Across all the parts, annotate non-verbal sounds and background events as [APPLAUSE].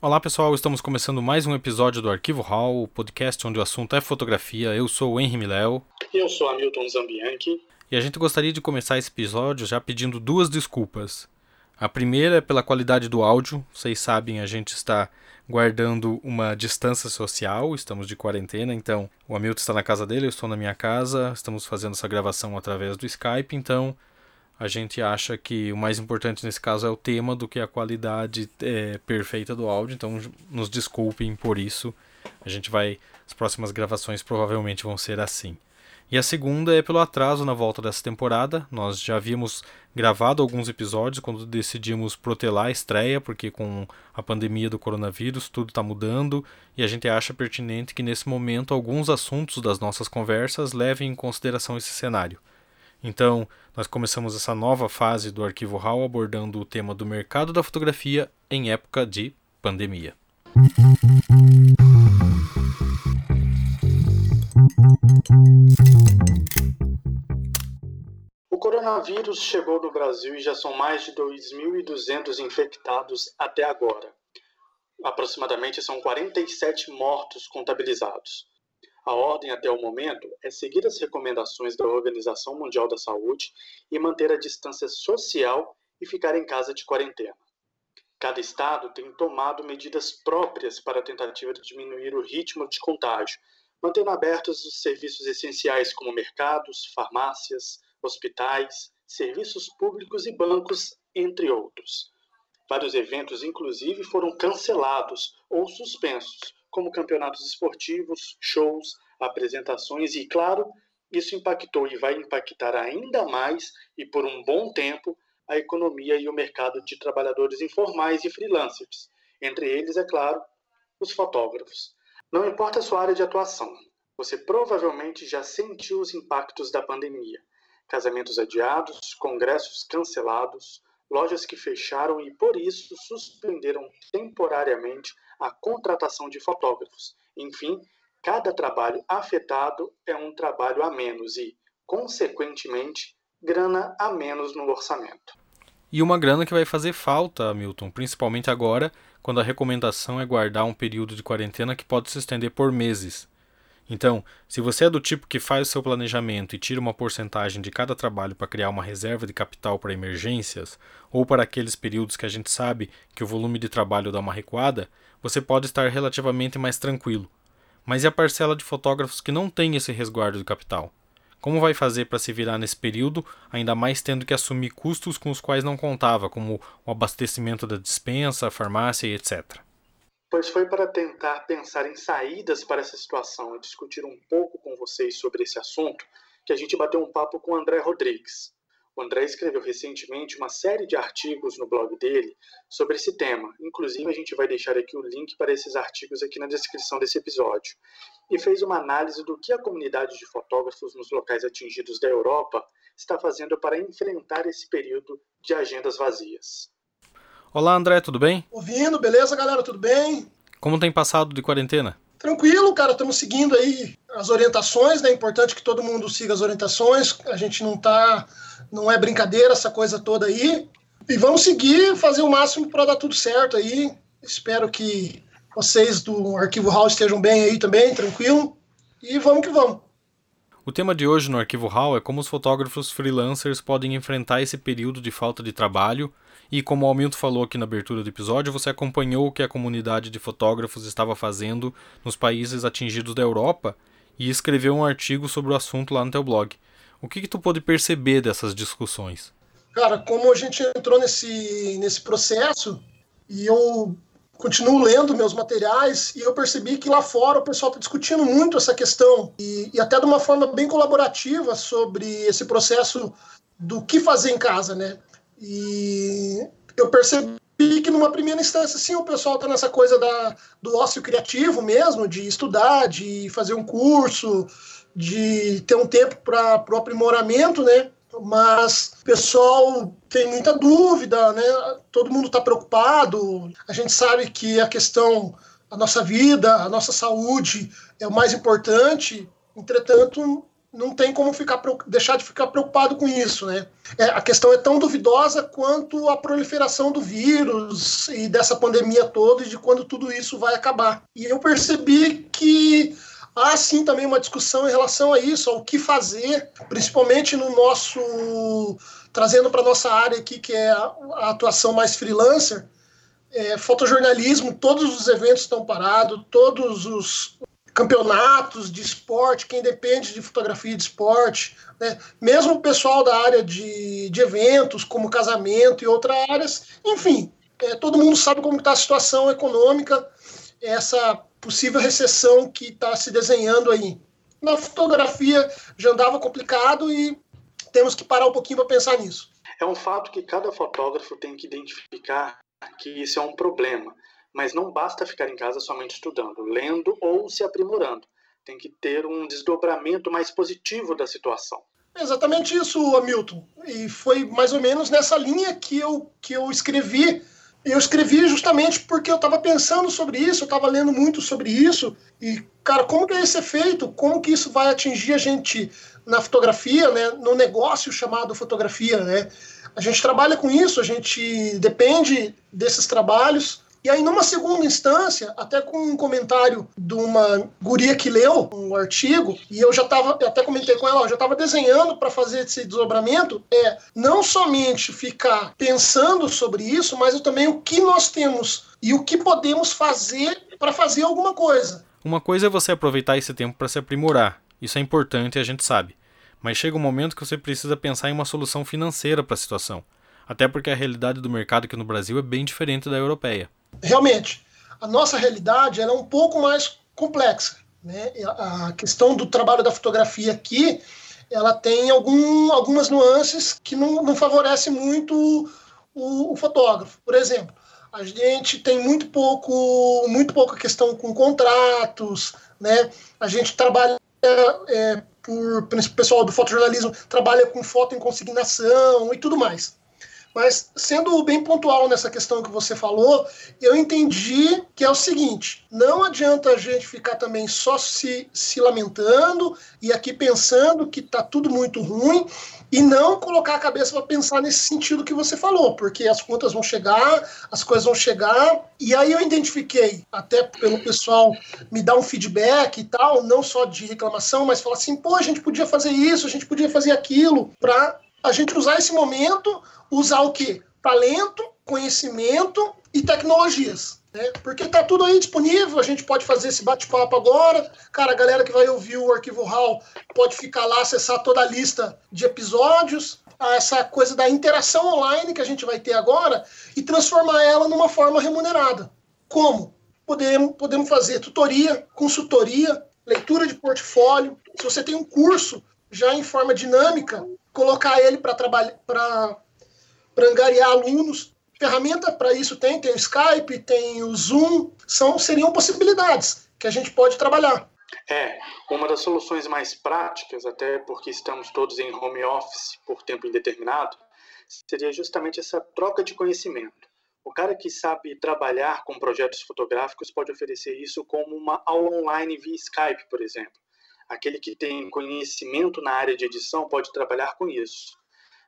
Olá pessoal, estamos começando mais um episódio do Arquivo Hall, o podcast onde o assunto é fotografia. Eu sou o Henry Miléo. E eu sou Hamilton Zambianchi. E a gente gostaria de começar esse episódio já pedindo duas desculpas. A primeira é pela qualidade do áudio. Vocês sabem, a gente está guardando uma distância social, estamos de quarentena, então o Hamilton está na casa dele, eu estou na minha casa, estamos fazendo essa gravação através do Skype, então a gente acha que o mais importante nesse caso é o tema do que a qualidade é, perfeita do áudio, então nos desculpem por isso. A gente vai. As próximas gravações provavelmente vão ser assim. E a segunda é pelo atraso na volta dessa temporada. Nós já havíamos gravado alguns episódios quando decidimos protelar a estreia, porque com a pandemia do coronavírus tudo está mudando e a gente acha pertinente que nesse momento alguns assuntos das nossas conversas levem em consideração esse cenário. Então, nós começamos essa nova fase do Arquivo RAW abordando o tema do mercado da fotografia em época de pandemia. O coronavírus chegou no Brasil e já são mais de 2.200 infectados até agora. Aproximadamente são 47 mortos contabilizados. A ordem até o momento é seguir as recomendações da Organização Mundial da Saúde e manter a distância social e ficar em casa de quarentena. Cada estado tem tomado medidas próprias para a tentativa de diminuir o ritmo de contágio, mantendo abertos os serviços essenciais como mercados, farmácias, hospitais, serviços públicos e bancos, entre outros. Vários eventos, inclusive, foram cancelados ou suspensos, como campeonatos esportivos, shows, apresentações e, claro, isso impactou e vai impactar ainda mais e por um bom tempo a economia e o mercado de trabalhadores informais e freelancers, entre eles, é claro, os fotógrafos. Não importa a sua área de atuação, você provavelmente já sentiu os impactos da pandemia. Casamentos adiados, congressos cancelados, lojas que fecharam e, por isso, suspenderam temporariamente a contratação de fotógrafos. Enfim, cada trabalho afetado é um trabalho a menos e, consequentemente, grana a menos no orçamento. E uma grana que vai fazer falta, Milton, principalmente agora, quando a recomendação é guardar um período de quarentena que pode se estender por meses. Então, se você é do tipo que faz o seu planejamento e tira uma porcentagem de cada trabalho para criar uma reserva de capital para emergências, ou para aqueles períodos que a gente sabe que o volume de trabalho dá uma recuada, você pode estar relativamente mais tranquilo. Mas e a parcela de fotógrafos que não tem esse resguardo de capital? Como vai fazer para se virar nesse período, ainda mais tendo que assumir custos com os quais não contava, como o abastecimento da dispensa, farmácia e etc? Pois foi para tentar pensar em saídas para essa situação e discutir um pouco com vocês sobre esse assunto que a gente bateu um papo com o André Rodrigues, o André escreveu recentemente uma série de artigos no blog dele sobre esse tema. Inclusive, a gente vai deixar aqui o link para esses artigos aqui na descrição desse episódio. E fez uma análise do que a comunidade de fotógrafos nos locais atingidos da Europa está fazendo para enfrentar esse período de agendas vazias. Olá, André, tudo bem? Ouvindo, beleza, galera? Tudo bem? Como tem passado de quarentena? Tranquilo, cara, estamos seguindo aí as orientações, né? É importante que todo mundo siga as orientações. A gente não tá. Não é brincadeira essa coisa toda aí. E vamos seguir, fazer o máximo para dar tudo certo aí. Espero que vocês do Arquivo Hall estejam bem aí também, tranquilo. E vamos que vamos. O tema de hoje no Arquivo Hall é como os fotógrafos freelancers podem enfrentar esse período de falta de trabalho e como o Almilton falou aqui na abertura do episódio, você acompanhou o que a comunidade de fotógrafos estava fazendo nos países atingidos da Europa e escreveu um artigo sobre o assunto lá no teu blog. O que, que tu pôde perceber dessas discussões? Cara, como a gente entrou nesse, nesse processo e eu continuo lendo meus materiais e eu percebi que lá fora o pessoal está discutindo muito essa questão e, e, até de uma forma bem colaborativa sobre esse processo do que fazer em casa, né? E eu percebi que numa primeira instância, sim, o pessoal está nessa coisa da, do ócio criativo mesmo, de estudar, de fazer um curso, de ter um tempo para o aprimoramento, né? Mas o pessoal tem muita dúvida, né? Todo mundo está preocupado. A gente sabe que a questão, a nossa vida, a nossa saúde é o mais importante. Entretanto, não tem como ficar, deixar de ficar preocupado com isso, né? É, a questão é tão duvidosa quanto a proliferação do vírus e dessa pandemia toda e de quando tudo isso vai acabar. E eu percebi que há sim também uma discussão em relação a isso, ao que fazer, principalmente no nosso trazendo para nossa área aqui que é a, a atuação mais freelancer. É, fotojornalismo, todos os eventos estão parados, todos os campeonatos de esporte, quem depende de fotografia de esporte, né? mesmo o pessoal da área de, de eventos, como casamento e outras áreas, enfim, é, todo mundo sabe como está a situação econômica, essa possível recessão que está se desenhando aí. Na fotografia já andava complicado e temos que parar um pouquinho para pensar nisso. É um fato que cada fotógrafo tem que identificar que isso é um problema mas não basta ficar em casa somente estudando, lendo ou se aprimorando. Tem que ter um desdobramento mais positivo da situação. exatamente isso, Hamilton. E foi mais ou menos nessa linha que eu, que eu escrevi. Eu escrevi justamente porque eu estava pensando sobre isso, eu estava lendo muito sobre isso. E, cara, como que é esse efeito? Como que isso vai atingir a gente na fotografia, né? no negócio chamado fotografia? Né? A gente trabalha com isso, a gente depende desses trabalhos e aí, numa segunda instância, até com um comentário de uma guria que leu um artigo, e eu já estava, até comentei com ela, eu já estava desenhando para fazer esse desdobramento, é não somente ficar pensando sobre isso, mas também o que nós temos e o que podemos fazer para fazer alguma coisa. Uma coisa é você aproveitar esse tempo para se aprimorar. Isso é importante e a gente sabe. Mas chega um momento que você precisa pensar em uma solução financeira para a situação. Até porque a realidade do mercado aqui no Brasil é bem diferente da europeia realmente, a nossa realidade é um pouco mais complexa. Né? A questão do trabalho da fotografia aqui, ela tem algum, algumas nuances que não, não favorecem muito o, o, fotógrafo. Por exemplo, a gente tem muito pouco, muito pouca questão com contratos, né? A gente trabalha é, por, pessoal do fotojornalismo trabalha com foto em consignação e tudo mais. Mas, sendo bem pontual nessa questão que você falou, eu entendi que é o seguinte: não adianta a gente ficar também só se, se lamentando e aqui pensando que está tudo muito ruim e não colocar a cabeça para pensar nesse sentido que você falou, porque as contas vão chegar, as coisas vão chegar, e aí eu identifiquei, até pelo pessoal me dar um feedback e tal, não só de reclamação, mas falar assim, pô, a gente podia fazer isso, a gente podia fazer aquilo, para a gente usar esse momento usar o quê? Talento, conhecimento e tecnologias. Né? Porque está tudo aí disponível, a gente pode fazer esse bate-papo agora. Cara, a galera que vai ouvir o Arquivo Hall pode ficar lá, acessar toda a lista de episódios, essa coisa da interação online que a gente vai ter agora e transformar ela numa forma remunerada. Como? Podemos, podemos fazer tutoria, consultoria, leitura de portfólio. Se você tem um curso já em forma dinâmica, colocar ele para trabalhar para angariar alunos. Ferramenta para isso tem, tem o Skype, tem o Zoom, são seriam possibilidades que a gente pode trabalhar. É, uma das soluções mais práticas, até porque estamos todos em home office por tempo indeterminado, seria justamente essa troca de conhecimento. O cara que sabe trabalhar com projetos fotográficos pode oferecer isso como uma aula online via Skype, por exemplo. Aquele que tem conhecimento na área de edição pode trabalhar com isso.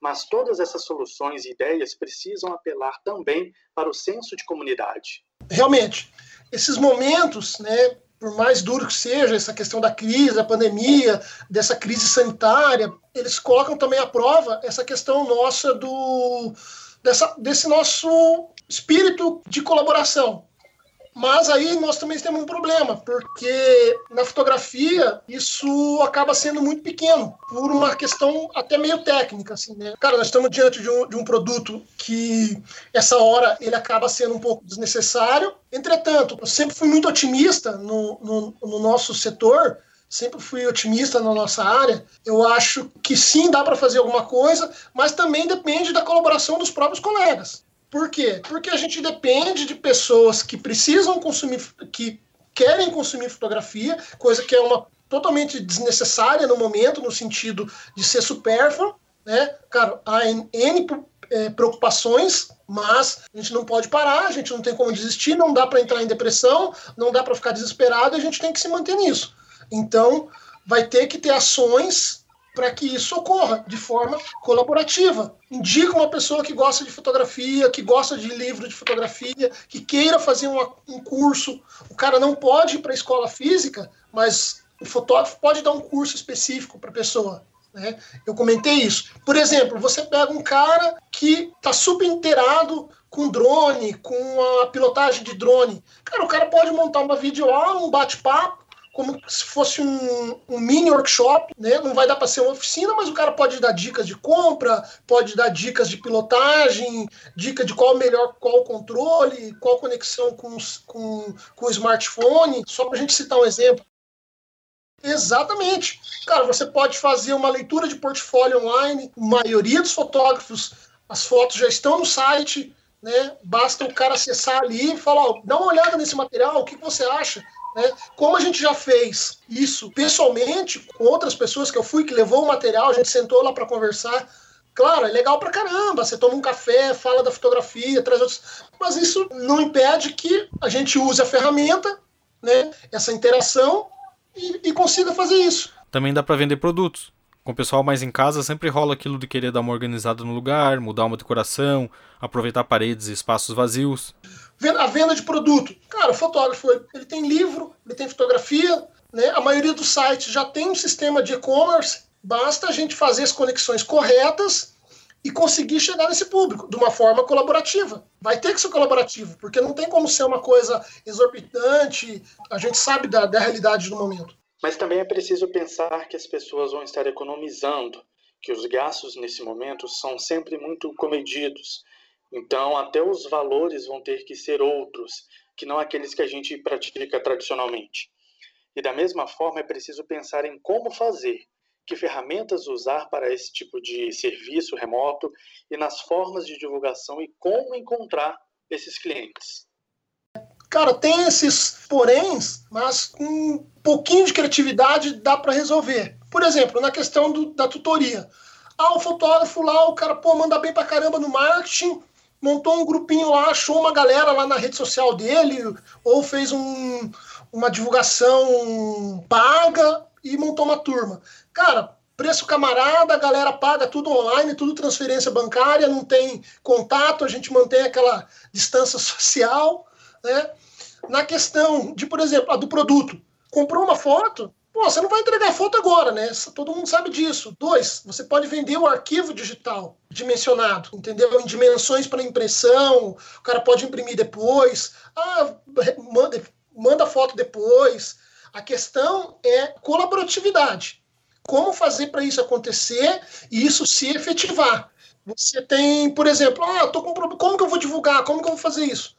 Mas todas essas soluções e ideias precisam apelar também para o senso de comunidade. Realmente, esses momentos, né, por mais duro que seja essa questão da crise, da pandemia, dessa crise sanitária, eles colocam também à prova essa questão nossa do dessa, desse nosso espírito de colaboração. Mas aí nós também temos um problema, porque na fotografia isso acaba sendo muito pequeno, por uma questão até meio técnica, assim, né? Cara, nós estamos diante de um, de um produto que essa hora ele acaba sendo um pouco desnecessário. Entretanto, eu sempre fui muito otimista no, no, no nosso setor, sempre fui otimista na nossa área. Eu acho que sim, dá para fazer alguma coisa, mas também depende da colaboração dos próprios colegas. Por quê? Porque a gente depende de pessoas que precisam consumir, que querem consumir fotografia, coisa que é uma totalmente desnecessária no momento, no sentido de ser supérfluo, né? Cara, há N é, preocupações, mas a gente não pode parar, a gente não tem como desistir, não dá para entrar em depressão, não dá para ficar desesperado, a gente tem que se manter nisso. Então, vai ter que ter ações para que isso ocorra de forma colaborativa. Indica uma pessoa que gosta de fotografia, que gosta de livro de fotografia, que queira fazer uma, um curso. O cara não pode ir para a escola física, mas o fotógrafo pode dar um curso específico para a pessoa. Né? Eu comentei isso. Por exemplo, você pega um cara que está super inteirado com drone, com a pilotagem de drone. Cara, o cara pode montar uma videoaula, um bate-papo, como se fosse um, um, mini workshop, né? Não vai dar para ser uma oficina, mas o cara pode dar dicas de compra, pode dar dicas de pilotagem, dica de qual melhor, qual controle, qual conexão com, com, com o smartphone, só para a gente citar um exemplo. Exatamente. Cara, você pode fazer uma leitura de portfólio online. A maioria dos fotógrafos, as fotos já estão no site, né? Basta o cara acessar ali e falar, dá uma olhada nesse material, o que você acha? Né? Como a gente já fez isso pessoalmente com outras pessoas que eu fui, que levou o material, a gente sentou lá para conversar. Claro, é legal pra caramba. Você toma um café, fala da fotografia, traz outros. Mas isso não impede que a gente use a ferramenta, né? Essa interação e, e consiga fazer isso. Também dá para vender produtos. Com o pessoal mais em casa, sempre rola aquilo de querer dar uma organizada no lugar, mudar uma decoração, aproveitar paredes e espaços vazios. A venda de produto. Cara, o fotógrafo ele tem livro, ele tem fotografia, né? A maioria dos sites já tem um sistema de e-commerce. Basta a gente fazer as conexões corretas e conseguir chegar nesse público de uma forma colaborativa. Vai ter que ser colaborativo, porque não tem como ser uma coisa exorbitante, a gente sabe da, da realidade do momento. Mas também é preciso pensar que as pessoas vão estar economizando, que os gastos nesse momento são sempre muito comedidos. Então, até os valores vão ter que ser outros, que não aqueles que a gente pratica tradicionalmente. E da mesma forma, é preciso pensar em como fazer que ferramentas usar para esse tipo de serviço remoto e nas formas de divulgação e como encontrar esses clientes. Cara, tem esses poréns, mas com pouquinho de criatividade dá para resolver. Por exemplo, na questão do, da tutoria. Ah, o fotógrafo lá, o cara, pô, manda bem pra caramba no marketing, montou um grupinho lá, achou uma galera lá na rede social dele, ou fez um, uma divulgação paga e montou uma turma. Cara, preço camarada, a galera paga tudo online, tudo transferência bancária, não tem contato, a gente mantém aquela distância [LAUGHS] social, né? Na questão de, por exemplo, a do produto, comprou uma foto, pô, você não vai entregar foto agora, né? Todo mundo sabe disso. Dois, você pode vender o arquivo digital dimensionado, entendeu? Em dimensões para impressão, o cara pode imprimir depois, ah, manda, manda foto depois. A questão é colaboratividade como fazer para isso acontecer e isso se efetivar. Você tem, por exemplo, ah, tô com problema, como que eu vou divulgar? Como que eu vou fazer isso?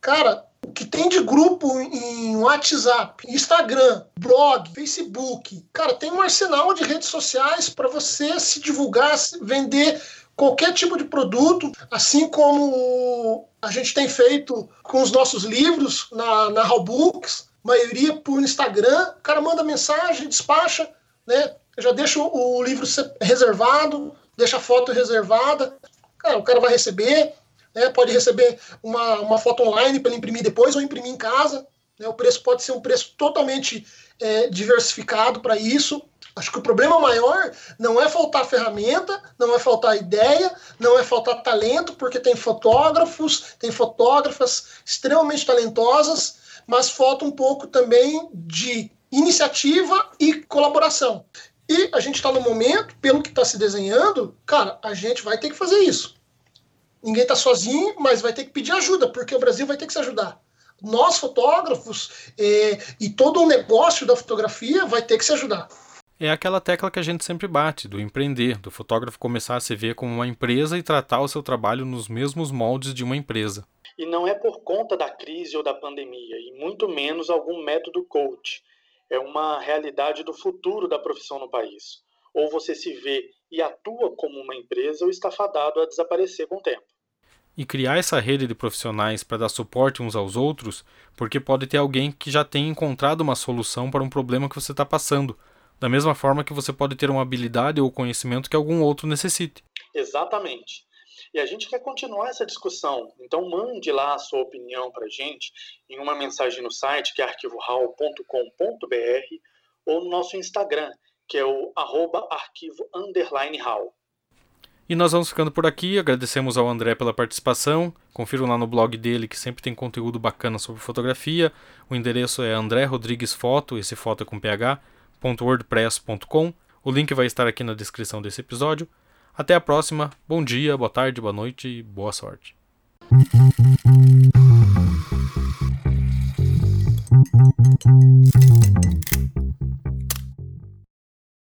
Cara, que tem de grupo em WhatsApp, Instagram, blog, Facebook, cara, tem um arsenal de redes sociais para você se divulgar, vender qualquer tipo de produto, assim como a gente tem feito com os nossos livros na, na Books, maioria por Instagram, o cara manda mensagem, despacha, né? Eu já deixo o livro reservado, deixa a foto reservada. Cara, o cara vai receber, né? pode receber uma, uma foto online para imprimir depois ou imprimir em casa. Né? O preço pode ser um preço totalmente é, diversificado para isso. Acho que o problema maior não é faltar ferramenta, não é faltar ideia, não é faltar talento, porque tem fotógrafos, tem fotógrafas extremamente talentosas, mas falta um pouco também de iniciativa e colaboração. E a gente está no momento, pelo que está se desenhando, cara, a gente vai ter que fazer isso. Ninguém está sozinho, mas vai ter que pedir ajuda, porque o Brasil vai ter que se ajudar. Nós, fotógrafos, é, e todo o negócio da fotografia vai ter que se ajudar. É aquela tecla que a gente sempre bate, do empreender, do fotógrafo começar a se ver como uma empresa e tratar o seu trabalho nos mesmos moldes de uma empresa. E não é por conta da crise ou da pandemia, e muito menos algum método coach é uma realidade do futuro da profissão no país. Ou você se vê e atua como uma empresa ou está fadado a desaparecer com o tempo. E criar essa rede de profissionais para dar suporte uns aos outros, porque pode ter alguém que já tenha encontrado uma solução para um problema que você está passando, da mesma forma que você pode ter uma habilidade ou conhecimento que algum outro necessite. Exatamente. E a gente quer continuar essa discussão. Então mande lá a sua opinião para a gente em uma mensagem no site que é arquivohall.com.br ou no nosso Instagram, que é o arroba arquivo underline hall. E nós vamos ficando por aqui. Agradecemos ao André pela participação. Confiram lá no blog dele que sempre tem conteúdo bacana sobre fotografia. O endereço é André Rodrigues Foto, esse foto é com ph.wordpress.com. O link vai estar aqui na descrição desse episódio. Até a próxima. Bom dia, boa tarde, boa noite e boa sorte.